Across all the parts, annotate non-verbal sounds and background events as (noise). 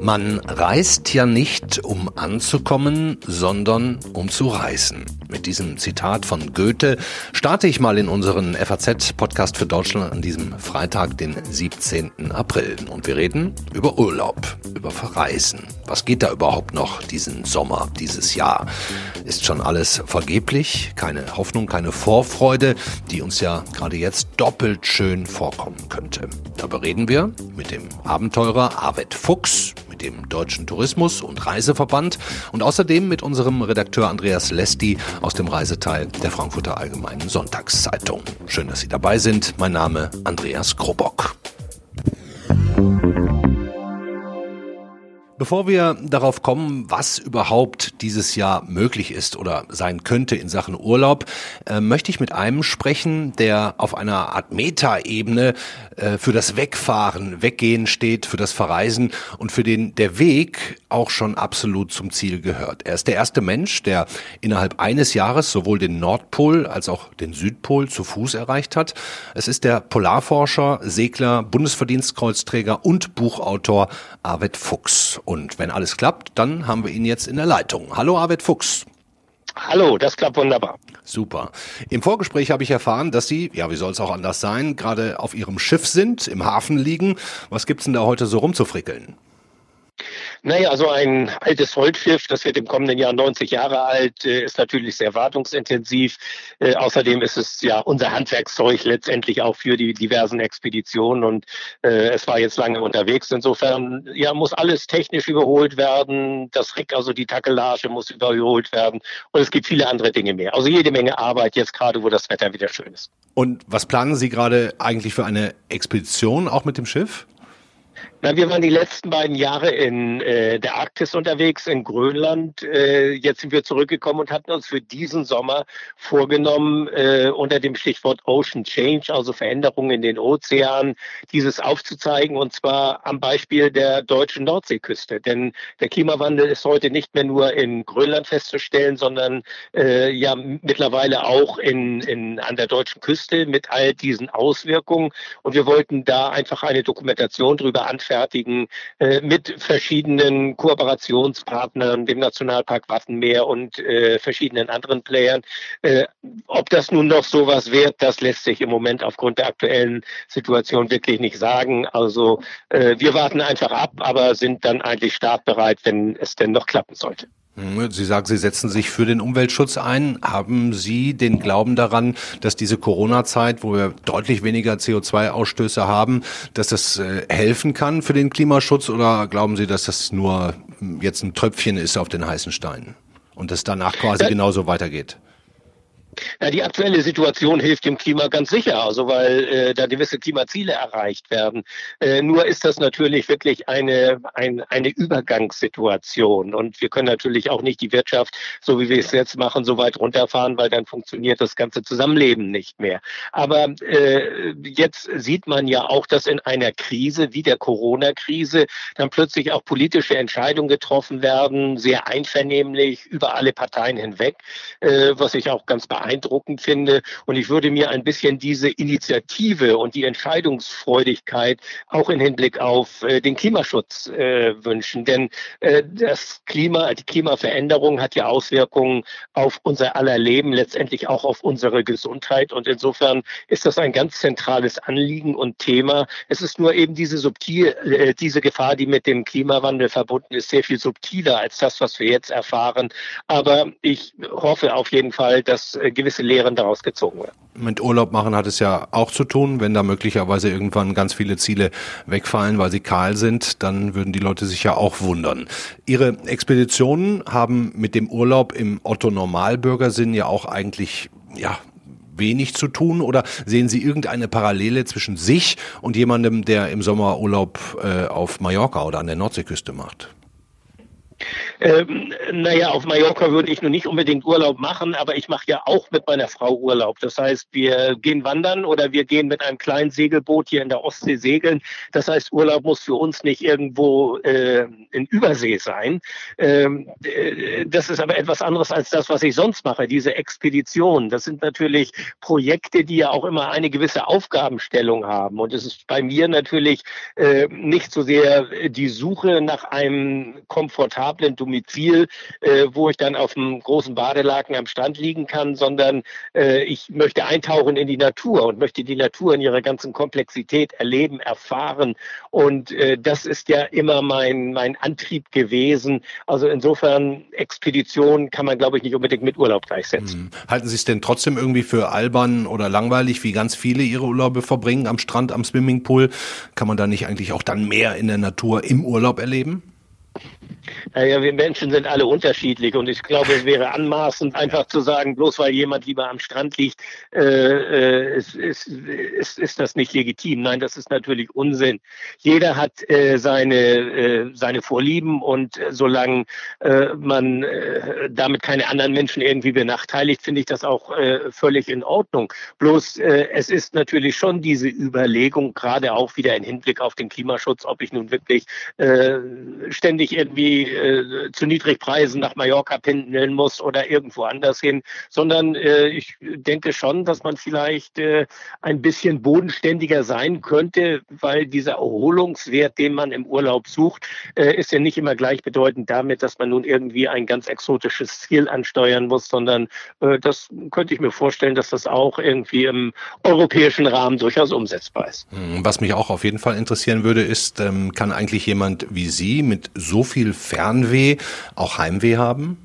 Man reist ja nicht, um anzukommen, sondern um zu reisen. Mit diesem Zitat von Goethe starte ich mal in unseren FAZ-Podcast für Deutschland an diesem Freitag, den 17. April. Und wir reden über Urlaub, über Verreisen. Was geht da überhaupt noch diesen Sommer, dieses Jahr? Ist schon alles vergeblich? Keine Hoffnung, keine Vorfreude, die uns ja gerade jetzt doppelt schön vorkommen könnte. Darüber reden wir mit dem Abenteurer Arvid Fuchs, dem Deutschen Tourismus- und Reiseverband und außerdem mit unserem Redakteur Andreas Lesti aus dem Reiseteil der Frankfurter Allgemeinen Sonntagszeitung. Schön, dass Sie dabei sind. Mein Name Andreas Krobock. Bevor wir darauf kommen, was überhaupt dieses Jahr möglich ist oder sein könnte in Sachen Urlaub, äh, möchte ich mit einem sprechen, der auf einer Art Metaebene äh, für das Wegfahren, Weggehen steht, für das Verreisen und für den der Weg auch schon absolut zum Ziel gehört. Er ist der erste Mensch, der innerhalb eines Jahres sowohl den Nordpol als auch den Südpol zu Fuß erreicht hat. Es ist der Polarforscher, Segler, Bundesverdienstkreuzträger und Buchautor Arvid Fuchs. Und wenn alles klappt, dann haben wir ihn jetzt in der Leitung. Hallo Arvid Fuchs. Hallo, das klappt wunderbar. Super. Im Vorgespräch habe ich erfahren, dass Sie, ja, wie soll es auch anders sein, gerade auf Ihrem Schiff sind, im Hafen liegen. Was gibt's denn da heute so rumzufrickeln? Naja, also ein altes Holzschiff, das wird im kommenden Jahr 90 Jahre alt, äh, ist natürlich sehr wartungsintensiv. Äh, außerdem ist es ja unser Handwerkszeug letztendlich auch für die diversen Expeditionen und äh, es war jetzt lange unterwegs. Insofern ja, muss alles technisch überholt werden. Das Heck, also die Takelage muss überholt werden und es gibt viele andere Dinge mehr. Also jede Menge Arbeit jetzt gerade, wo das Wetter wieder schön ist. Und was planen Sie gerade eigentlich für eine Expedition auch mit dem Schiff? Na, wir waren die letzten beiden Jahre in äh, der Arktis unterwegs, in Grönland. Äh, jetzt sind wir zurückgekommen und hatten uns für diesen Sommer vorgenommen, äh, unter dem Stichwort Ocean Change, also Veränderungen in den Ozeanen, dieses aufzuzeigen und zwar am Beispiel der deutschen Nordseeküste. Denn der Klimawandel ist heute nicht mehr nur in Grönland festzustellen, sondern äh, ja mittlerweile auch in, in, an der deutschen Küste mit all diesen Auswirkungen. Und wir wollten da einfach eine Dokumentation drüber anfertigen anfertigen äh, mit verschiedenen Kooperationspartnern, dem Nationalpark Wattenmeer und äh, verschiedenen anderen Playern. Äh, ob das nun noch sowas wird, das lässt sich im Moment aufgrund der aktuellen Situation wirklich nicht sagen. Also äh, wir warten einfach ab, aber sind dann eigentlich startbereit, wenn es denn noch klappen sollte. Hm, Sie sagen, Sie setzen sich für den Umweltschutz ein. Haben Sie den Glauben daran, dass diese Corona-Zeit, wo wir deutlich weniger CO2-Ausstöße haben, dass das äh, helfen kann für den Klimaschutz? Oder glauben Sie, dass das nur hm, jetzt ein Tröpfchen ist auf den heißen Stein und es danach quasi genauso weitergeht? Ja, die aktuelle Situation hilft dem Klima ganz sicher, also weil äh, da gewisse Klimaziele erreicht werden. Äh, nur ist das natürlich wirklich eine, ein, eine Übergangssituation. Und wir können natürlich auch nicht die Wirtschaft, so wie wir es jetzt machen, so weit runterfahren, weil dann funktioniert das ganze Zusammenleben nicht mehr. Aber äh, jetzt sieht man ja auch, dass in einer Krise wie der Corona-Krise dann plötzlich auch politische Entscheidungen getroffen werden, sehr einvernehmlich über alle Parteien hinweg, äh, was ich auch ganz beeindruckend beeindruckend finde. Und ich würde mir ein bisschen diese Initiative und die Entscheidungsfreudigkeit auch im Hinblick auf äh, den Klimaschutz äh, wünschen. Denn äh, das Klima, die Klimaveränderung hat ja Auswirkungen auf unser aller Leben, letztendlich auch auf unsere Gesundheit. Und insofern ist das ein ganz zentrales Anliegen und Thema. Es ist nur eben diese subtil, äh, diese Gefahr, die mit dem Klimawandel verbunden ist, sehr viel subtiler als das, was wir jetzt erfahren. Aber ich hoffe auf jeden Fall, dass äh, gewisse Lehren daraus gezogen werden. Mit Urlaub machen hat es ja auch zu tun. Wenn da möglicherweise irgendwann ganz viele Ziele wegfallen, weil sie kahl sind, dann würden die Leute sich ja auch wundern. Ihre Expeditionen haben mit dem Urlaub im Otto-Normalbürgersinn ja auch eigentlich, ja, wenig zu tun oder sehen Sie irgendeine Parallele zwischen sich und jemandem, der im Sommer Urlaub äh, auf Mallorca oder an der Nordseeküste macht? Ähm, naja, auf Mallorca würde ich nur nicht unbedingt Urlaub machen, aber ich mache ja auch mit meiner Frau Urlaub. Das heißt, wir gehen wandern oder wir gehen mit einem kleinen Segelboot hier in der Ostsee segeln. Das heißt, Urlaub muss für uns nicht irgendwo äh, in Übersee sein. Ähm, äh, das ist aber etwas anderes als das, was ich sonst mache, diese Expedition. Das sind natürlich Projekte, die ja auch immer eine gewisse Aufgabenstellung haben. Und es ist bei mir natürlich äh, nicht so sehr die Suche nach einem komfortablen Domizil, äh, wo ich dann auf einem großen Badelaken am Strand liegen kann, sondern äh, ich möchte eintauchen in die Natur und möchte die Natur in ihrer ganzen Komplexität erleben, erfahren. Und äh, das ist ja immer mein, mein Antrieb gewesen. Also insofern Expedition kann man, glaube ich, nicht unbedingt mit Urlaub gleichsetzen. Hm. Halten Sie es denn trotzdem irgendwie für albern oder langweilig, wie ganz viele Ihre Urlaube verbringen am Strand, am Swimmingpool? Kann man da nicht eigentlich auch dann mehr in der Natur im Urlaub erleben? Naja, wir Menschen sind alle unterschiedlich und ich glaube, es wäre anmaßend, einfach zu sagen, bloß weil jemand lieber am Strand liegt, äh, ist, ist, ist, ist das nicht legitim. Nein, das ist natürlich Unsinn. Jeder hat äh, seine, äh, seine Vorlieben und äh, solange äh, man äh, damit keine anderen Menschen irgendwie benachteiligt, finde ich das auch äh, völlig in Ordnung. Bloß äh, es ist natürlich schon diese Überlegung, gerade auch wieder im Hinblick auf den Klimaschutz, ob ich nun wirklich äh, ständig irgendwie äh, zu Niedrigpreisen nach Mallorca pendeln muss oder irgendwo anders hin, sondern äh, ich denke schon, dass man vielleicht äh, ein bisschen bodenständiger sein könnte, weil dieser Erholungswert, den man im Urlaub sucht, äh, ist ja nicht immer gleichbedeutend damit, dass man nun irgendwie ein ganz exotisches Ziel ansteuern muss, sondern äh, das könnte ich mir vorstellen, dass das auch irgendwie im europäischen Rahmen durchaus umsetzbar ist. Hm, was mich auch auf jeden Fall interessieren würde, ist, ähm, kann eigentlich jemand wie Sie mit so viel Fernweh auch Heimweh haben?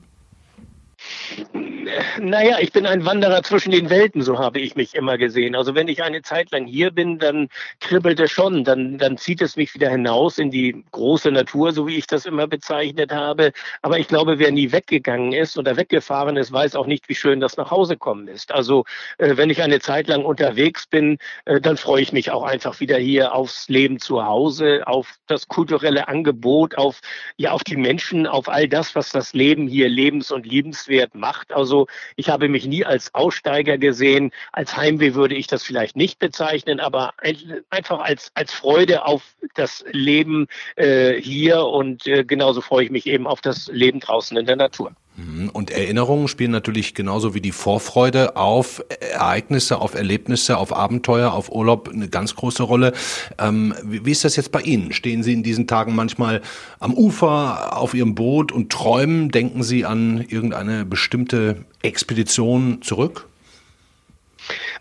Naja, ich bin ein Wanderer zwischen den Welten, so habe ich mich immer gesehen. Also wenn ich eine Zeit lang hier bin, dann kribbelt es schon, dann, dann zieht es mich wieder hinaus in die große Natur, so wie ich das immer bezeichnet habe. Aber ich glaube, wer nie weggegangen ist oder weggefahren ist, weiß auch nicht, wie schön das nach Hause kommen ist. Also äh, wenn ich eine Zeit lang unterwegs bin, äh, dann freue ich mich auch einfach wieder hier aufs Leben zu Hause, auf das kulturelle Angebot, auf, ja, auf die Menschen, auf all das, was das Leben hier lebens- und liebenswert macht. Also ich habe mich nie als Aussteiger gesehen. Als Heimweh würde ich das vielleicht nicht bezeichnen, aber einfach als, als Freude auf das Leben äh, hier und äh, genauso freue ich mich eben auf das Leben draußen in der Natur. Mhm. Und Erinnerungen spielen natürlich genauso wie die Vorfreude auf Ereignisse, auf Erlebnisse, auf Abenteuer, auf Urlaub eine ganz große Rolle. Ähm, wie ist das jetzt bei Ihnen? Stehen Sie in diesen Tagen manchmal am Ufer auf Ihrem Boot und träumen? Denken Sie an irgendeine bestimmte Expedition zurück?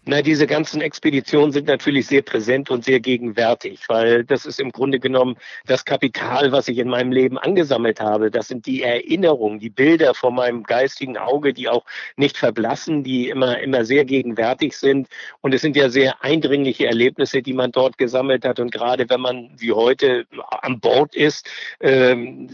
Na, diese ganzen Expeditionen sind natürlich sehr präsent und sehr gegenwärtig, weil das ist im Grunde genommen das Kapital, was ich in meinem Leben angesammelt habe. Das sind die Erinnerungen, die Bilder vor meinem geistigen Auge, die auch nicht verblassen, die immer, immer sehr gegenwärtig sind. Und es sind ja sehr eindringliche Erlebnisse, die man dort gesammelt hat. Und gerade wenn man wie heute an Bord ist, ähm,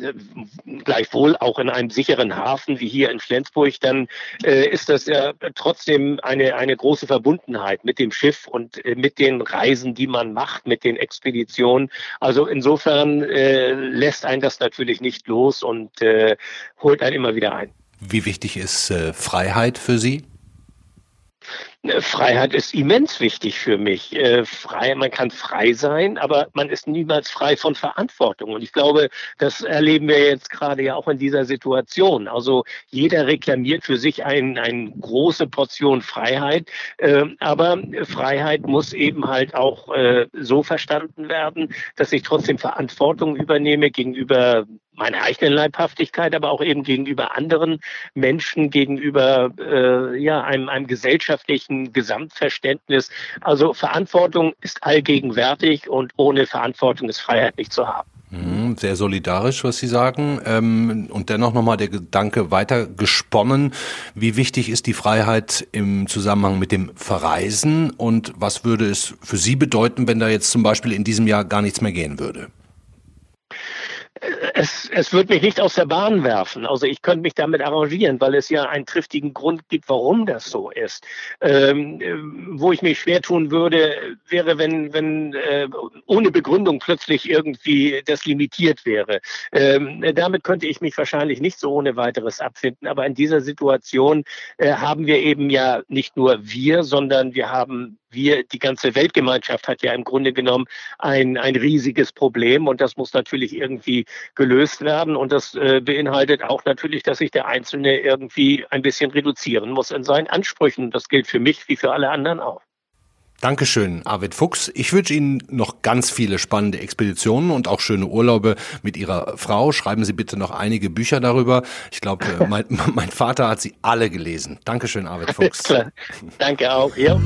gleichwohl auch in einem sicheren Hafen wie hier in Flensburg, dann äh, ist das ja trotzdem eine, eine große Verbundenheit Verbundenheit mit dem Schiff und äh, mit den Reisen, die man macht, mit den Expeditionen. Also insofern äh, lässt einen das natürlich nicht los und äh, holt einen immer wieder ein. Wie wichtig ist äh, Freiheit für Sie? Freiheit ist immens wichtig für mich. Äh, frei, man kann frei sein, aber man ist niemals frei von Verantwortung. Und ich glaube, das erleben wir jetzt gerade ja auch in dieser Situation. Also jeder reklamiert für sich ein, eine große Portion Freiheit, äh, aber Freiheit muss eben halt auch äh, so verstanden werden, dass ich trotzdem Verantwortung übernehme gegenüber meiner eigenen Leibhaftigkeit, aber auch eben gegenüber anderen Menschen, gegenüber äh, ja, einem, einem gesellschaftlichen Gesamtverständnis. Also Verantwortung ist allgegenwärtig und ohne Verantwortung ist Freiheit nicht zu haben. Mhm, sehr solidarisch, was Sie sagen. Ähm, und dennoch nochmal der Gedanke weiter gesponnen. Wie wichtig ist die Freiheit im Zusammenhang mit dem Verreisen? Und was würde es für Sie bedeuten, wenn da jetzt zum Beispiel in diesem Jahr gar nichts mehr gehen würde? Es, es wird mich nicht aus der Bahn werfen. Also ich könnte mich damit arrangieren, weil es ja einen triftigen Grund gibt, warum das so ist. Ähm, äh, wo ich mich schwer tun würde, wäre, wenn, wenn äh, ohne Begründung plötzlich irgendwie das limitiert wäre. Ähm, damit könnte ich mich wahrscheinlich nicht so ohne weiteres abfinden. Aber in dieser Situation äh, haben wir eben ja nicht nur wir, sondern wir haben wir, die ganze Weltgemeinschaft hat ja im Grunde genommen ein, ein riesiges Problem und das muss natürlich irgendwie gelöst werden und das äh, beinhaltet auch natürlich, dass sich der Einzelne irgendwie ein bisschen reduzieren muss in seinen Ansprüchen. Das gilt für mich wie für alle anderen auch. Dankeschön, Arvid Fuchs. Ich wünsche Ihnen noch ganz viele spannende Expeditionen und auch schöne Urlaube mit Ihrer Frau. Schreiben Sie bitte noch einige Bücher darüber. Ich glaube, äh, mein, (laughs) mein, Vater hat sie alle gelesen. Dankeschön, Arvid (laughs) Fuchs. Danke auch. Ja.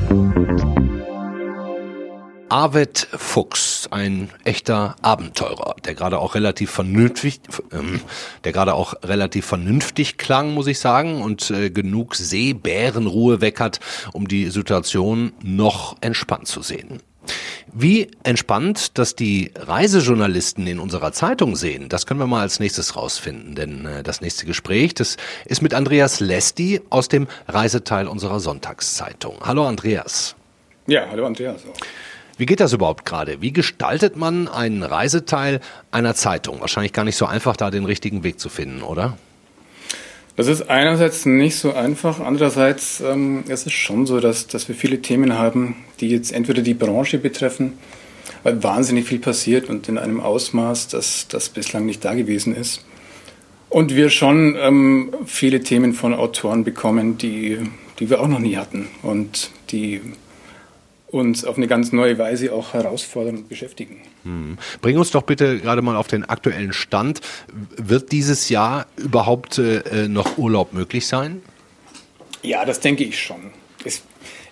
Arvid Fuchs, ein echter Abenteurer, der gerade auch relativ vernünftig, ähm, der gerade auch relativ vernünftig klang, muss ich sagen, und äh, genug Seebärenruhe hat, um die Situation noch entspannt zu sehen. Wie entspannt das die Reisejournalisten in unserer Zeitung sehen, das können wir mal als nächstes rausfinden. Denn äh, das nächste Gespräch, das ist mit Andreas Lesti aus dem Reiseteil unserer Sonntagszeitung. Hallo Andreas. Ja, hallo Andreas. Auch. Wie geht das überhaupt gerade? Wie gestaltet man einen Reiseteil einer Zeitung? Wahrscheinlich gar nicht so einfach, da den richtigen Weg zu finden, oder? Das ist einerseits nicht so einfach, andererseits ähm, es ist schon so, dass, dass wir viele Themen haben, die jetzt entweder die Branche betreffen, weil wahnsinnig viel passiert und in einem Ausmaß, das, das bislang nicht da gewesen ist. Und wir schon ähm, viele Themen von Autoren bekommen, die, die wir auch noch nie hatten und die uns auf eine ganz neue Weise auch herausfordern und beschäftigen. Hm. Bring uns doch bitte gerade mal auf den aktuellen Stand. Wird dieses Jahr überhaupt äh, noch Urlaub möglich sein? Ja, das denke ich schon. Es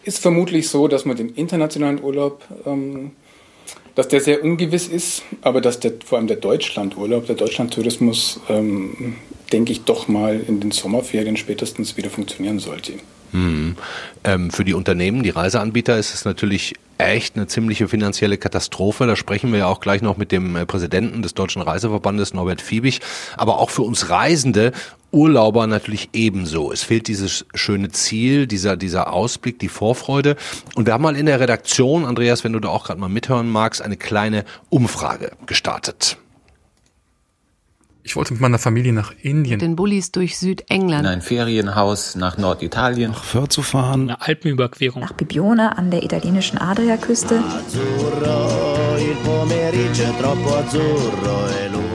ist vermutlich so, dass man den internationalen Urlaub, ähm, dass der sehr ungewiss ist, aber dass der, vor allem der Deutschlandurlaub, der Deutschlandtourismus, ähm, denke ich, doch mal in den Sommerferien spätestens wieder funktionieren sollte. Hm. Ähm, für die Unternehmen, die Reiseanbieter ist es natürlich echt eine ziemliche finanzielle Katastrophe. Da sprechen wir ja auch gleich noch mit dem äh, Präsidenten des Deutschen Reiseverbandes, Norbert Fiebig. Aber auch für uns Reisende, Urlauber natürlich ebenso. Es fehlt dieses schöne Ziel, dieser, dieser Ausblick, die Vorfreude. Und wir haben mal in der Redaktion, Andreas, wenn du da auch gerade mal mithören magst, eine kleine Umfrage gestartet. Ich wollte mit meiner Familie nach Indien. Mit den Bullis durch Südengland. In ein Ferienhaus nach Norditalien. Nach Föhr zu fahren. Eine Alpenüberquerung. Nach Bibione an der italienischen Adriaküste. Azzurro, il pomeriggio troppo azzurro e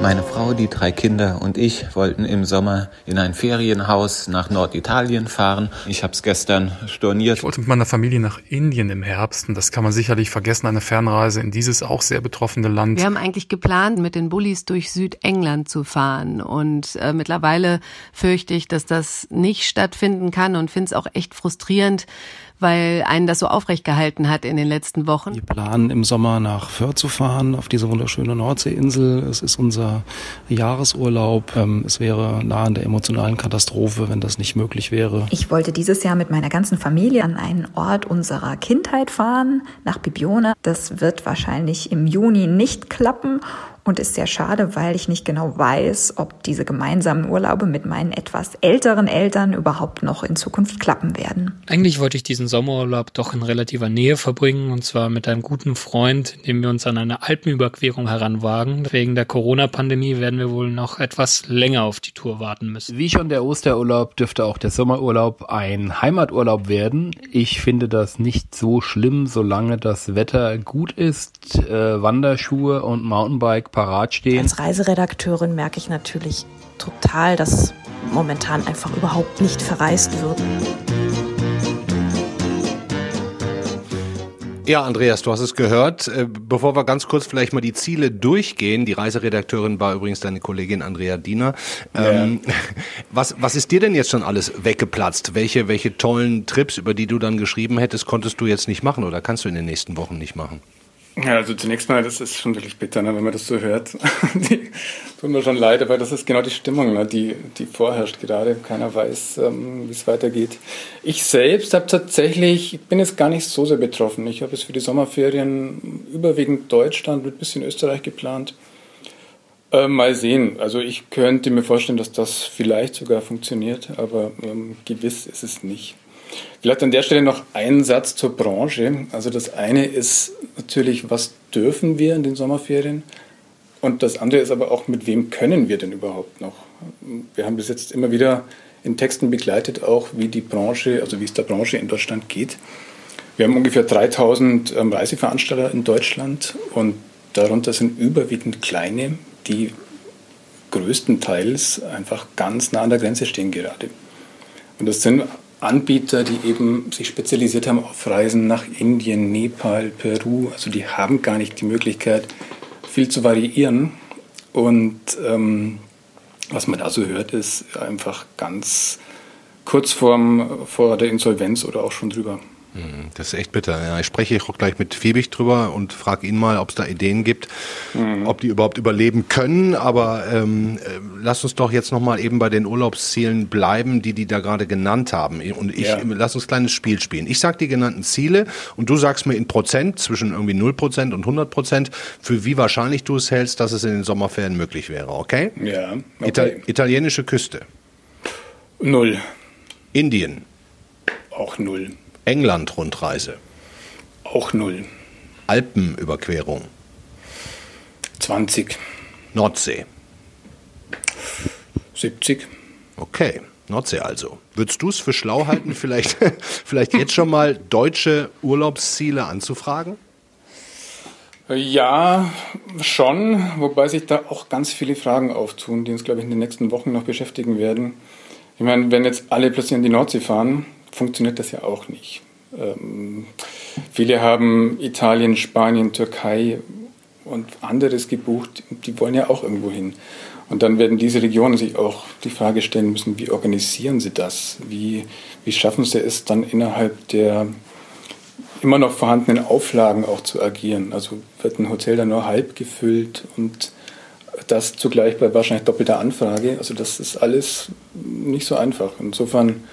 meine Frau, die drei Kinder und ich wollten im Sommer in ein Ferienhaus nach Norditalien fahren. Ich habe es gestern storniert. Ich wollte mit meiner Familie nach Indien im Herbst und das kann man sicherlich vergessen, eine Fernreise in dieses auch sehr betroffene Land. Wir haben eigentlich geplant, mit den Bullis durch Südengland zu fahren und äh, mittlerweile fürchte ich, dass das nicht stattfinden kann und finde es auch echt frustrierend, weil einen das so aufrecht gehalten hat in den letzten Wochen. Wir planen im Sommer nach Föhr zu fahren, auf diese wunderschöne Nordseeinsel. Es ist unser Jahresurlaub. Ähm, es wäre nah an der emotionalen Katastrophe, wenn das nicht möglich wäre. Ich wollte dieses Jahr mit meiner ganzen Familie an einen Ort unserer Kindheit fahren, nach Bibione. Das wird wahrscheinlich im Juni nicht klappen und ist sehr schade, weil ich nicht genau weiß, ob diese gemeinsamen Urlaube mit meinen etwas älteren Eltern überhaupt noch in Zukunft klappen werden. Eigentlich wollte ich diesen Sommerurlaub doch in relativer Nähe verbringen und zwar mit einem guten Freund, indem wir uns an eine Alpenüberquerung heranwagen. Wegen der Corona-Pandemie werden wir wohl noch etwas länger auf die Tour warten müssen. Wie schon der Osterurlaub dürfte auch der Sommerurlaub ein Heimaturlaub werden. Ich finde das nicht so schlimm, solange das Wetter gut ist, äh, Wanderschuhe und Mountainbike parat stehen. Als Reiseredakteurin merke ich natürlich total, dass momentan einfach überhaupt nicht verreist wird. Ja, Andreas, du hast es gehört. Äh, bevor wir ganz kurz vielleicht mal die Ziele durchgehen, die Reiseredakteurin war übrigens deine Kollegin Andrea Diener. Ja. Ähm, (laughs) was, was ist dir denn jetzt schon alles weggeplatzt? Welche, welche tollen Trips, über die du dann geschrieben hättest, konntest du jetzt nicht machen oder kannst du in den nächsten Wochen nicht machen? Ja, also zunächst mal, das ist schon wirklich bitter, ne, wenn man das so hört. (laughs) die, tut mir schon leid, aber das ist genau die Stimmung, ne, die, die vorherrscht gerade. Keiner weiß, ähm, wie es weitergeht. Ich selbst habe tatsächlich, ich bin jetzt gar nicht so sehr betroffen. Ich habe es für die Sommerferien überwiegend Deutschland mit ein bisschen Österreich geplant. Äh, mal sehen. Also ich könnte mir vorstellen, dass das vielleicht sogar funktioniert, aber ähm, gewiss ist es nicht. Vielleicht an der Stelle noch ein Satz zur Branche. Also das eine ist natürlich, was dürfen wir in den Sommerferien? Und das andere ist aber auch, mit wem können wir denn überhaupt noch? Wir haben bis jetzt immer wieder in Texten begleitet, auch wie die Branche, also wie es der Branche in Deutschland geht. Wir haben ungefähr 3000 ähm, Reiseveranstalter in Deutschland und darunter sind überwiegend kleine, die größtenteils einfach ganz nah an der Grenze stehen gerade. Und das sind Anbieter, die eben sich spezialisiert haben auf Reisen nach Indien, Nepal, Peru. Also die haben gar nicht die Möglichkeit, viel zu variieren. Und ähm, was man da so hört, ist einfach ganz kurz vorm, vor der Insolvenz oder auch schon drüber. Mhm, das ist echt bitter. Ja, ich spreche auch gleich mit Fiebig drüber und frage ihn mal, ob es da Ideen gibt, mhm. ob die überhaupt überleben können. Aber ähm, äh, lass uns doch jetzt nochmal eben bei den Urlaubszielen bleiben, die die da gerade genannt haben. Und ich ja. lass uns ein kleines Spiel spielen. Ich sag die genannten Ziele und du sagst mir in Prozent zwischen irgendwie 0 Prozent und 100 Prozent, für wie wahrscheinlich du es hältst, dass es in den Sommerferien möglich wäre. Okay? Ja. Okay. Ital italienische Küste. Null. Indien. Auch null. England-Rundreise? Auch null. Alpenüberquerung? 20. Nordsee? 70. Okay, Nordsee also. Würdest du es für schlau halten, (laughs) vielleicht, vielleicht jetzt schon mal deutsche Urlaubsziele anzufragen? Ja, schon, wobei sich da auch ganz viele Fragen auftun, die uns, glaube ich, in den nächsten Wochen noch beschäftigen werden. Ich meine, wenn jetzt alle plötzlich in die Nordsee fahren, funktioniert das ja auch nicht. Ähm, viele haben Italien, Spanien, Türkei und anderes gebucht, die wollen ja auch irgendwo hin. Und dann werden diese Regionen sich auch die Frage stellen müssen, wie organisieren sie das? Wie, wie schaffen sie es dann innerhalb der immer noch vorhandenen Auflagen auch zu agieren? Also wird ein Hotel dann nur halb gefüllt und das zugleich bei wahrscheinlich doppelter Anfrage. Also das ist alles nicht so einfach. Insofern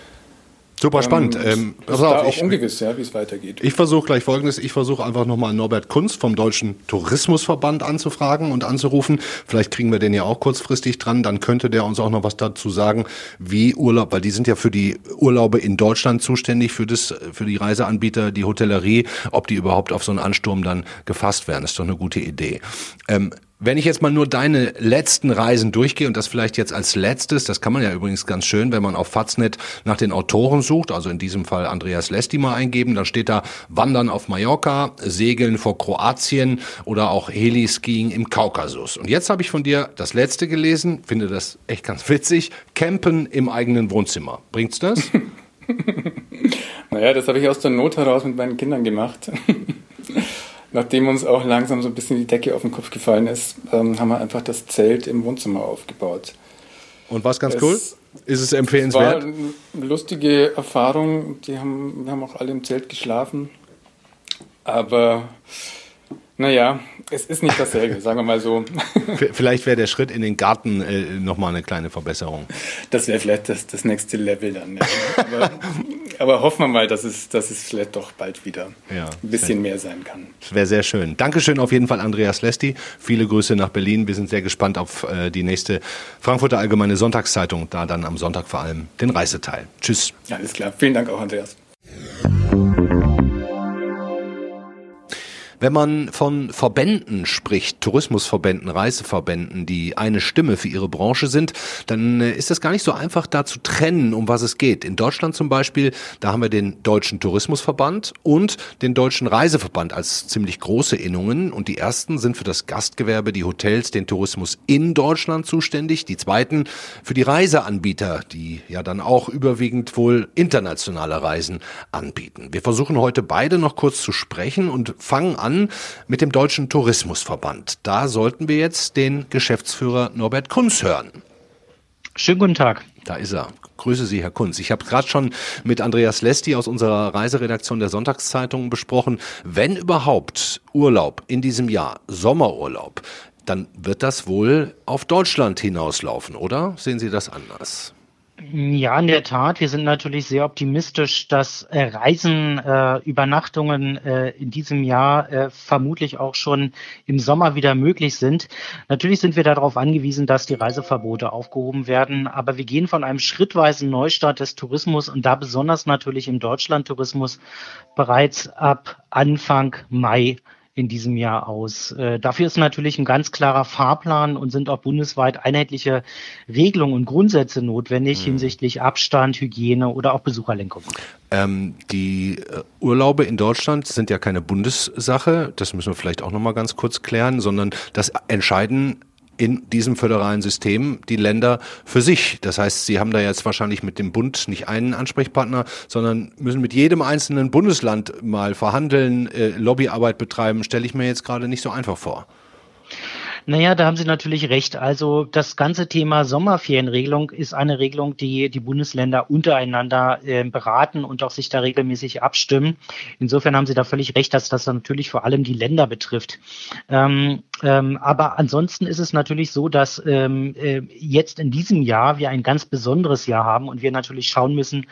Super spannend. Ähm, ähm, pass auf, auch ich, ungewiss, ja, wie es weitergeht. Ich versuche gleich Folgendes. Ich versuche einfach nochmal Norbert Kunz vom Deutschen Tourismusverband anzufragen und anzurufen. Vielleicht kriegen wir den ja auch kurzfristig dran. Dann könnte der uns auch noch was dazu sagen, wie Urlaub, weil die sind ja für die Urlaube in Deutschland zuständig, für das, für die Reiseanbieter, die Hotellerie, ob die überhaupt auf so einen Ansturm dann gefasst werden. Das ist doch eine gute Idee. Ähm, wenn ich jetzt mal nur deine letzten Reisen durchgehe und das vielleicht jetzt als letztes, das kann man ja übrigens ganz schön, wenn man auf Faznet nach den Autoren sucht, also in diesem Fall Andreas Lesti mal eingeben, dann steht da Wandern auf Mallorca, Segeln vor Kroatien oder auch Heliskiing im Kaukasus. Und jetzt habe ich von dir das letzte gelesen, finde das echt ganz witzig, Campen im eigenen Wohnzimmer. Bringt's das? (laughs) naja, das habe ich aus der Not heraus mit meinen Kindern gemacht (laughs) nachdem uns auch langsam so ein bisschen die Decke auf den Kopf gefallen ist, ähm, haben wir einfach das Zelt im Wohnzimmer aufgebaut. Und was ganz es, cool? Ist es empfehlenswert? Es war eine lustige Erfahrung. Die haben, wir haben auch alle im Zelt geschlafen. Aber naja, es ist nicht dasselbe, sagen wir mal so. Vielleicht wäre der Schritt in den Garten äh, nochmal eine kleine Verbesserung. Das wäre vielleicht das, das nächste Level dann. Ja. Aber, aber, hoffen wir mal, dass es, dass es vielleicht doch bald wieder ja, ein bisschen mehr sein kann. Das wäre sehr schön. Dankeschön auf jeden Fall, Andreas Lesti. Viele Grüße nach Berlin. Wir sind sehr gespannt auf äh, die nächste Frankfurter Allgemeine Sonntagszeitung, da dann am Sonntag vor allem den Reiseteil. Tschüss. Alles klar. Vielen Dank auch, Andreas. Wenn man von Verbänden spricht, Tourismusverbänden, Reiseverbänden, die eine Stimme für ihre Branche sind, dann äh, ist das gar nicht so einfach da zu trennen, um was es geht. In Deutschland zum Beispiel, da haben wir den Deutschen Tourismusverband und den Deutschen Reiseverband als ziemlich große Innungen. Und die ersten sind für das Gastgewerbe, die Hotels, den Tourismus in Deutschland zuständig. Die zweiten für die Reiseanbieter, die ja dann auch überwiegend wohl internationale Reisen anbieten. Wir versuchen heute beide noch kurz zu sprechen und fangen an mit dem Deutschen Tourismusverband. Da sollten wir jetzt den Geschäftsführer Norbert Kunz hören. Schönen guten Tag. Da ist er. Grüße Sie, Herr Kunz. Ich habe gerade schon mit Andreas Lesti aus unserer Reiseredaktion der Sonntagszeitung besprochen. Wenn überhaupt Urlaub in diesem Jahr, Sommerurlaub, dann wird das wohl auf Deutschland hinauslaufen, oder? Sehen Sie das anders? Ja, in der Tat. Wir sind natürlich sehr optimistisch, dass äh, Reisen, äh, Übernachtungen äh, in diesem Jahr äh, vermutlich auch schon im Sommer wieder möglich sind. Natürlich sind wir darauf angewiesen, dass die Reiseverbote aufgehoben werden, aber wir gehen von einem schrittweisen Neustart des Tourismus und da besonders natürlich im Deutschlandtourismus bereits ab Anfang Mai in diesem Jahr aus. Äh, dafür ist natürlich ein ganz klarer Fahrplan und sind auch bundesweit einheitliche Regelungen und Grundsätze notwendig mhm. hinsichtlich Abstand, Hygiene oder auch Besucherlenkung. Ähm, die äh, Urlaube in Deutschland sind ja keine Bundessache, das müssen wir vielleicht auch noch mal ganz kurz klären, sondern das entscheiden in diesem föderalen System die Länder für sich. Das heißt, sie haben da jetzt wahrscheinlich mit dem Bund nicht einen Ansprechpartner, sondern müssen mit jedem einzelnen Bundesland mal verhandeln, äh, Lobbyarbeit betreiben, stelle ich mir jetzt gerade nicht so einfach vor. Naja, da haben Sie natürlich recht. Also das ganze Thema Sommerferienregelung ist eine Regelung, die die Bundesländer untereinander äh, beraten und auch sich da regelmäßig abstimmen. Insofern haben Sie da völlig recht, dass das natürlich vor allem die Länder betrifft. Ähm, ähm, aber ansonsten ist es natürlich so, dass ähm, äh, jetzt in diesem Jahr wir ein ganz besonderes Jahr haben und wir natürlich schauen müssen,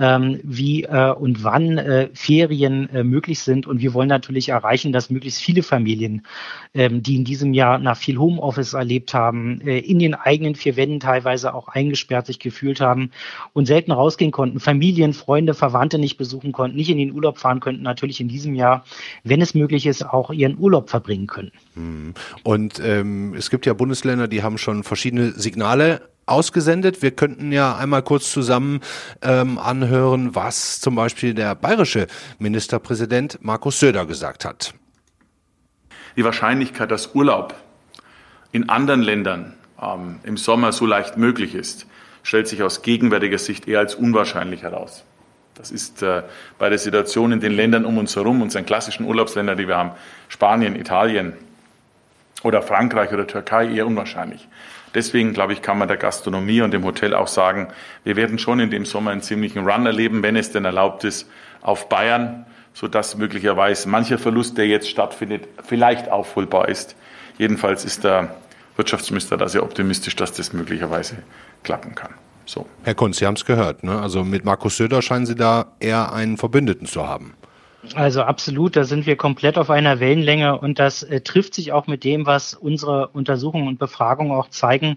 ähm, wie äh, und wann äh, Ferien äh, möglich sind. Und wir wollen natürlich erreichen, dass möglichst viele Familien, ähm, die in diesem Jahr nach viel Homeoffice erlebt haben, äh, in den eigenen vier Wänden teilweise auch eingesperrt sich gefühlt haben und selten rausgehen konnten, Familien, Freunde, Verwandte nicht besuchen konnten, nicht in den Urlaub fahren könnten, natürlich in diesem Jahr, wenn es möglich ist, auch ihren Urlaub verbringen können. Hm. Und ähm, es gibt ja Bundesländer, die haben schon verschiedene Signale ausgesendet. Wir könnten ja einmal kurz zusammen ähm, anhören, was zum Beispiel der bayerische Ministerpräsident Markus Söder gesagt hat. Die Wahrscheinlichkeit, dass Urlaub in anderen Ländern ähm, im Sommer so leicht möglich ist, stellt sich aus gegenwärtiger Sicht eher als unwahrscheinlich heraus. Das ist äh, bei der Situation in den Ländern um uns herum, unseren klassischen Urlaubsländern, die wir haben, Spanien, Italien oder Frankreich oder Türkei, eher unwahrscheinlich. Deswegen, glaube ich, kann man der Gastronomie und dem Hotel auch sagen, wir werden schon in dem Sommer einen ziemlichen Run erleben, wenn es denn erlaubt ist, auf Bayern, sodass möglicherweise mancher Verlust, der jetzt stattfindet, vielleicht aufholbar ist. Jedenfalls ist der Wirtschaftsminister da sehr optimistisch, dass das möglicherweise klappen kann. So. Herr Kunz, Sie haben es gehört. Ne? Also mit Markus Söder scheinen Sie da eher einen Verbündeten zu haben. Also absolut, da sind wir komplett auf einer Wellenlänge und das äh, trifft sich auch mit dem, was unsere Untersuchungen und Befragungen auch zeigen.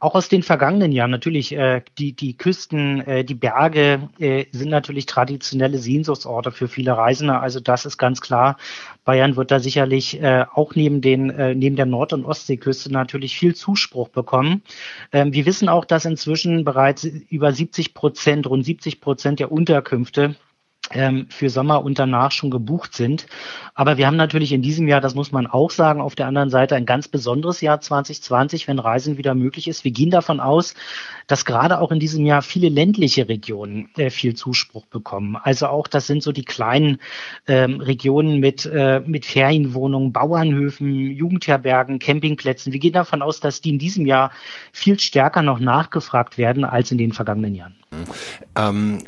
Auch aus den vergangenen Jahren natürlich, äh, die, die Küsten, äh, die Berge äh, sind natürlich traditionelle Sehnsuchtsorte für viele Reisende. Also das ist ganz klar. Bayern wird da sicherlich äh, auch neben, den, äh, neben der Nord- und Ostseeküste natürlich viel Zuspruch bekommen. Ähm, wir wissen auch, dass inzwischen bereits über 70 Prozent, rund 70 Prozent der Unterkünfte für Sommer und danach schon gebucht sind. Aber wir haben natürlich in diesem Jahr, das muss man auch sagen, auf der anderen Seite ein ganz besonderes Jahr 2020, wenn Reisen wieder möglich ist. Wir gehen davon aus, dass gerade auch in diesem Jahr viele ländliche Regionen äh, viel Zuspruch bekommen. Also auch, das sind so die kleinen ähm, Regionen mit, äh, mit Ferienwohnungen, Bauernhöfen, Jugendherbergen, Campingplätzen. Wir gehen davon aus, dass die in diesem Jahr viel stärker noch nachgefragt werden als in den vergangenen Jahren. Ähm,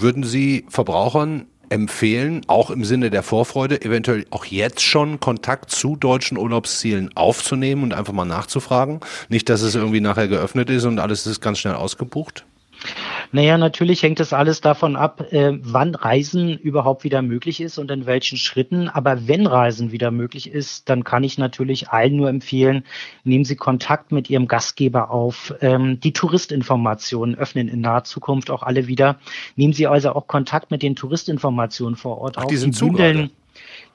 würden Sie Verbrauchern empfehlen, auch im Sinne der Vorfreude, eventuell auch jetzt schon Kontakt zu deutschen Urlaubszielen aufzunehmen und einfach mal nachzufragen? Nicht, dass es irgendwie nachher geöffnet ist und alles ist ganz schnell ausgebucht? Naja, natürlich hängt es alles davon ab, äh, wann Reisen überhaupt wieder möglich ist und in welchen Schritten. Aber wenn Reisen wieder möglich ist, dann kann ich natürlich allen nur empfehlen, nehmen Sie Kontakt mit Ihrem Gastgeber auf. Ähm, die Touristinformationen öffnen in naher Zukunft auch alle wieder. Nehmen Sie also auch Kontakt mit den Touristinformationen vor Ort Ach, auf. Die sind die bündeln,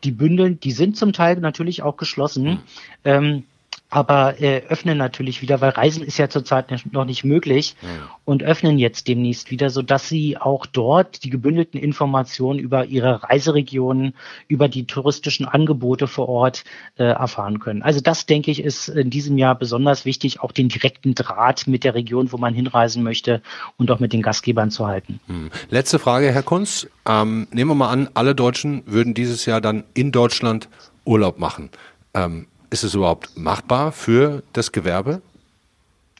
die bündeln, die sind zum Teil natürlich auch geschlossen. Hm. Ähm, aber äh, öffnen natürlich wieder, weil Reisen ist ja zurzeit noch nicht möglich ja. und öffnen jetzt demnächst wieder, so dass sie auch dort die gebündelten Informationen über ihre Reiseregionen, über die touristischen Angebote vor Ort äh, erfahren können. Also das denke ich ist in diesem Jahr besonders wichtig, auch den direkten Draht mit der Region, wo man hinreisen möchte und auch mit den Gastgebern zu halten. Hm. Letzte Frage, Herr Kunz. Ähm, nehmen wir mal an, alle Deutschen würden dieses Jahr dann in Deutschland Urlaub machen. Ähm, ist es überhaupt machbar für das Gewerbe?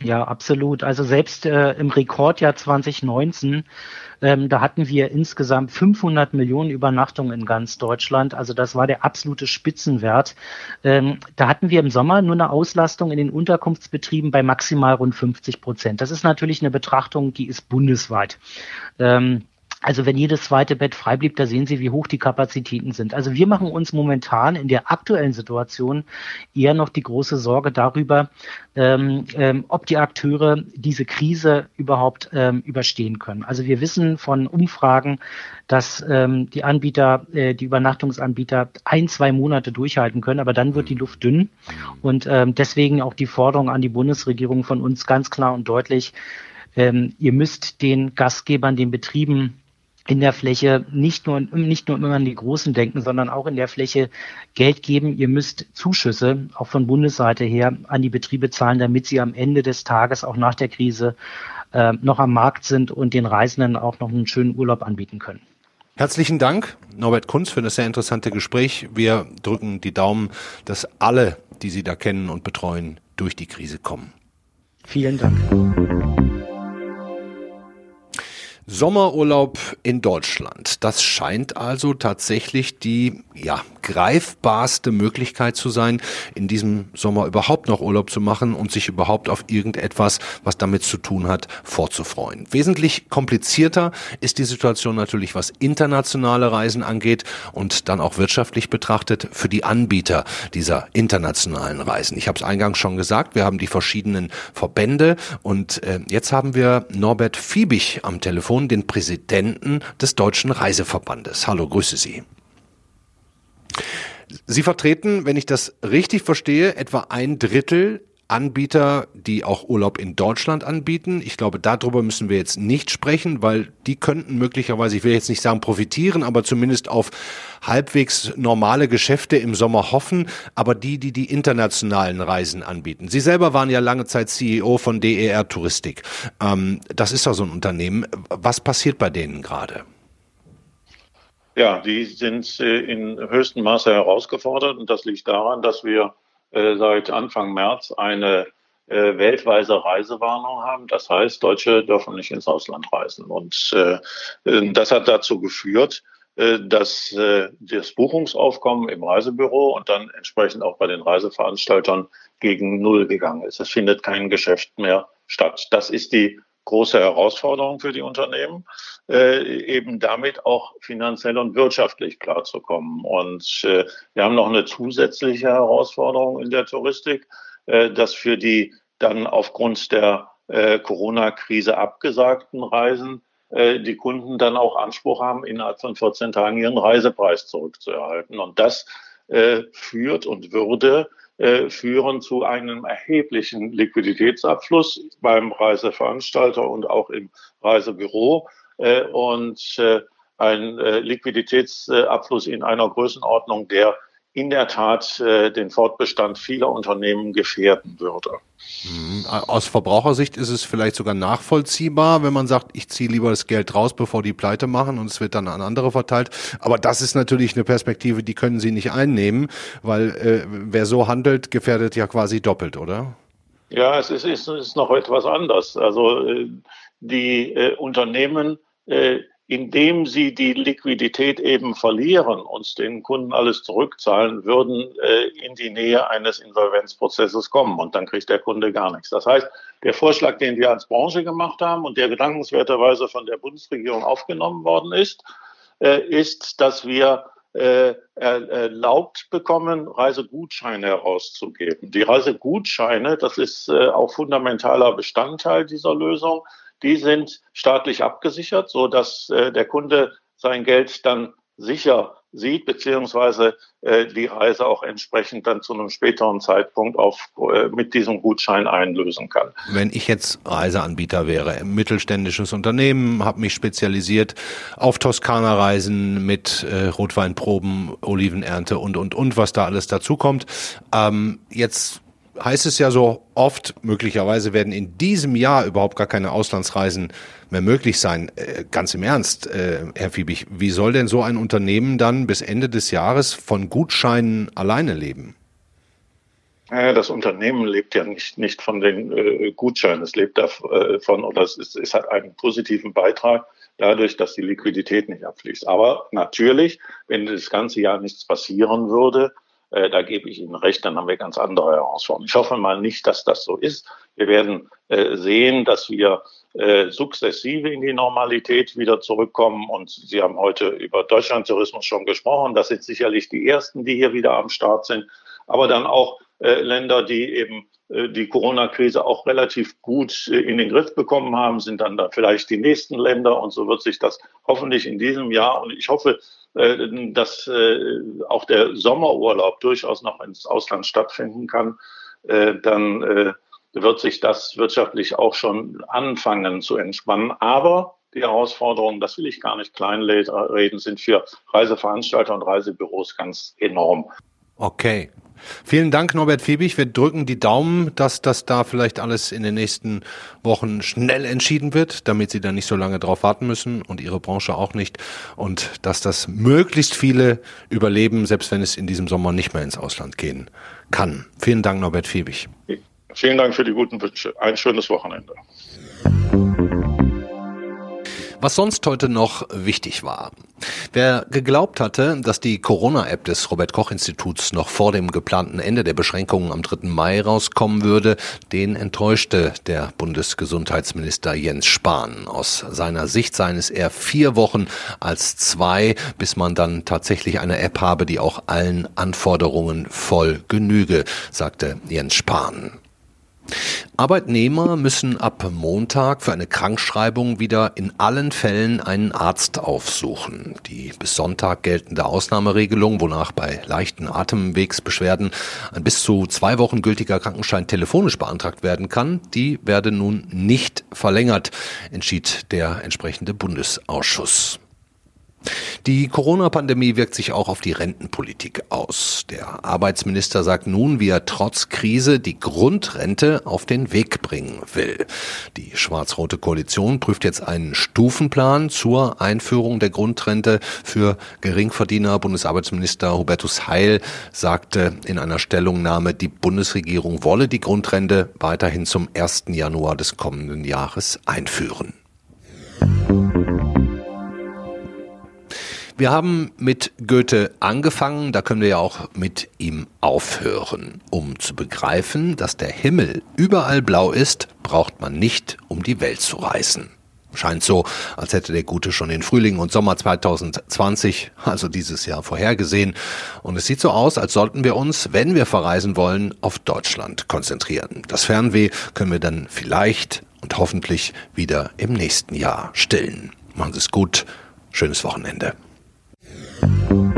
Ja, absolut. Also selbst äh, im Rekordjahr 2019, ähm, da hatten wir insgesamt 500 Millionen Übernachtungen in ganz Deutschland. Also das war der absolute Spitzenwert. Ähm, da hatten wir im Sommer nur eine Auslastung in den Unterkunftsbetrieben bei maximal rund 50 Prozent. Das ist natürlich eine Betrachtung, die ist bundesweit. Ähm, also wenn jedes zweite Bett frei blieb, da sehen Sie, wie hoch die Kapazitäten sind. Also wir machen uns momentan in der aktuellen Situation eher noch die große Sorge darüber, ähm, ähm, ob die Akteure diese Krise überhaupt ähm, überstehen können. Also wir wissen von Umfragen, dass ähm, die Anbieter, äh, die Übernachtungsanbieter ein, zwei Monate durchhalten können, aber dann wird die Luft dünn. Und ähm, deswegen auch die Forderung an die Bundesregierung von uns ganz klar und deutlich, ähm, ihr müsst den Gastgebern, den Betrieben in der Fläche nicht nur, nicht nur immer an die Großen denken, sondern auch in der Fläche Geld geben. Ihr müsst Zuschüsse auch von Bundesseite her an die Betriebe zahlen, damit sie am Ende des Tages, auch nach der Krise, äh, noch am Markt sind und den Reisenden auch noch einen schönen Urlaub anbieten können. Herzlichen Dank, Norbert Kunz, für das sehr interessante Gespräch. Wir drücken die Daumen, dass alle, die Sie da kennen und betreuen, durch die Krise kommen. Vielen Dank. Sommerurlaub in Deutschland. Das scheint also tatsächlich die ja, greifbarste Möglichkeit zu sein, in diesem Sommer überhaupt noch Urlaub zu machen und sich überhaupt auf irgendetwas, was damit zu tun hat, vorzufreuen. Wesentlich komplizierter ist die Situation natürlich, was internationale Reisen angeht und dann auch wirtschaftlich betrachtet für die Anbieter dieser internationalen Reisen. Ich habe es eingangs schon gesagt, wir haben die verschiedenen Verbände und äh, jetzt haben wir Norbert Fiebig am Telefon Telefon den Präsidenten des Deutschen Reiseverbandes. Hallo, grüße Sie. Sie vertreten, wenn ich das richtig verstehe, etwa ein Drittel Anbieter, die auch Urlaub in Deutschland anbieten. Ich glaube, darüber müssen wir jetzt nicht sprechen, weil die könnten möglicherweise, ich will jetzt nicht sagen profitieren, aber zumindest auf halbwegs normale Geschäfte im Sommer hoffen, aber die, die die internationalen Reisen anbieten. Sie selber waren ja lange Zeit CEO von DER Touristik. Ähm, das ist doch so ein Unternehmen. Was passiert bei denen gerade? Ja, die sind äh, in höchstem Maße herausgefordert und das liegt daran, dass wir äh, seit Anfang März eine äh, weltweite Reisewarnung haben. Das heißt, Deutsche dürfen nicht ins Ausland reisen. Und äh, äh das hat dazu geführt, äh, dass das Buchungsaufkommen im Reisebüro und dann entsprechend auch bei den Reiseveranstaltern gegen Null gegangen ist. Es findet kein Geschäft mehr statt. Das ist die große Herausforderung für die Unternehmen, äh, eben damit auch finanziell und wirtschaftlich klarzukommen. Und äh, wir haben noch eine zusätzliche Herausforderung in der Touristik, äh, dass für die dann aufgrund der äh, Corona-Krise abgesagten Reisen äh, die Kunden dann auch Anspruch haben, innerhalb von 14 Tagen ihren Reisepreis zurückzuerhalten. Und das äh, führt und würde äh, führen zu einem erheblichen Liquiditätsabfluss beim Reiseveranstalter und auch im Reisebüro äh, und ein Liquiditätsabfluss in einer Größenordnung, der in der Tat äh, den Fortbestand vieler Unternehmen gefährden würde. Mhm. Aus Verbrauchersicht ist es vielleicht sogar nachvollziehbar, wenn man sagt, ich ziehe lieber das Geld raus, bevor die Pleite machen und es wird dann an andere verteilt. Aber das ist natürlich eine Perspektive, die können Sie nicht einnehmen, weil äh, wer so handelt, gefährdet ja quasi doppelt, oder? Ja, es ist, es ist noch etwas anders. Also äh, die äh, Unternehmen äh, indem sie die Liquidität eben verlieren und den Kunden alles zurückzahlen, würden äh, in die Nähe eines Insolvenzprozesses kommen und dann kriegt der Kunde gar nichts. Das heißt, der Vorschlag, den wir als Branche gemacht haben und der gedankenswerterweise von der Bundesregierung aufgenommen worden ist, äh, ist, dass wir äh, erlaubt bekommen, Reisegutscheine herauszugeben. Die Reisegutscheine, das ist äh, auch fundamentaler Bestandteil dieser Lösung, die sind staatlich abgesichert, so dass äh, der Kunde sein Geld dann sicher sieht, beziehungsweise äh, die Reise auch entsprechend dann zu einem späteren Zeitpunkt auf, äh, mit diesem Gutschein einlösen kann. Wenn ich jetzt Reiseanbieter wäre, mittelständisches Unternehmen, habe mich spezialisiert auf Toskana-Reisen mit äh, Rotweinproben, Olivenernte und, und, und, was da alles dazukommt. Ähm, jetzt heißt es ja so oft, möglicherweise werden in diesem Jahr überhaupt gar keine Auslandsreisen mehr möglich sein. Äh, ganz im Ernst, äh, Herr Fiebig, wie soll denn so ein Unternehmen dann bis Ende des Jahres von Gutscheinen alleine leben? Das Unternehmen lebt ja nicht, nicht von den äh, Gutscheinen, es lebt davon oder es, ist, es hat einen positiven Beitrag dadurch, dass die Liquidität nicht abfließt. Aber natürlich, wenn das ganze Jahr nichts passieren würde, äh, da gebe ich Ihnen recht, dann haben wir ganz andere Herausforderungen. Ich hoffe mal nicht, dass das so ist. Wir werden äh, sehen, dass wir äh, sukzessive in die Normalität wieder zurückkommen. Und Sie haben heute über Deutschlandtourismus schon gesprochen. Das sind sicherlich die ersten, die hier wieder am Start sind. Aber dann auch äh, Länder, die eben äh, die Corona-Krise auch relativ gut äh, in den Griff bekommen haben, sind dann da vielleicht die nächsten Länder. Und so wird sich das hoffentlich in diesem Jahr und ich hoffe, dass auch der Sommerurlaub durchaus noch ins Ausland stattfinden kann. Dann wird sich das wirtschaftlich auch schon anfangen zu entspannen. Aber die Herausforderungen, das will ich gar nicht kleinreden, sind für Reiseveranstalter und Reisebüros ganz enorm. Okay. Vielen Dank, Norbert Fiebig. Wir drücken die Daumen, dass das da vielleicht alles in den nächsten Wochen schnell entschieden wird, damit Sie da nicht so lange drauf warten müssen und Ihre Branche auch nicht. Und dass das möglichst viele überleben, selbst wenn es in diesem Sommer nicht mehr ins Ausland gehen kann. Vielen Dank, Norbert Fiebig. Vielen Dank für die guten Wünsche. Ein schönes Wochenende. Was sonst heute noch wichtig war. Wer geglaubt hatte, dass die Corona-App des Robert Koch Instituts noch vor dem geplanten Ende der Beschränkungen am 3. Mai rauskommen würde, den enttäuschte der Bundesgesundheitsminister Jens Spahn. Aus seiner Sicht seien es eher vier Wochen als zwei, bis man dann tatsächlich eine App habe, die auch allen Anforderungen voll genüge, sagte Jens Spahn. Arbeitnehmer müssen ab Montag für eine Krankschreibung wieder in allen Fällen einen Arzt aufsuchen. Die bis Sonntag geltende Ausnahmeregelung, wonach bei leichten Atemwegsbeschwerden ein bis zu zwei Wochen gültiger Krankenschein telefonisch beantragt werden kann, die werde nun nicht verlängert, entschied der entsprechende Bundesausschuss. Die Corona-Pandemie wirkt sich auch auf die Rentenpolitik aus. Der Arbeitsminister sagt nun, wie er trotz Krise die Grundrente auf den Weg bringen will. Die schwarz-rote Koalition prüft jetzt einen Stufenplan zur Einführung der Grundrente für Geringverdiener. Bundesarbeitsminister Hubertus Heil sagte in einer Stellungnahme, die Bundesregierung wolle die Grundrente weiterhin zum 1. Januar des kommenden Jahres einführen. Wir haben mit Goethe angefangen, da können wir ja auch mit ihm aufhören. Um zu begreifen, dass der Himmel überall blau ist, braucht man nicht um die Welt zu reisen. Scheint so, als hätte der Gute schon den Frühling und Sommer 2020, also dieses Jahr, vorhergesehen. Und es sieht so aus, als sollten wir uns, wenn wir verreisen wollen, auf Deutschland konzentrieren. Das Fernweh können wir dann vielleicht und hoffentlich wieder im nächsten Jahr stillen. Machen Sie es gut. Schönes Wochenende. Thank you.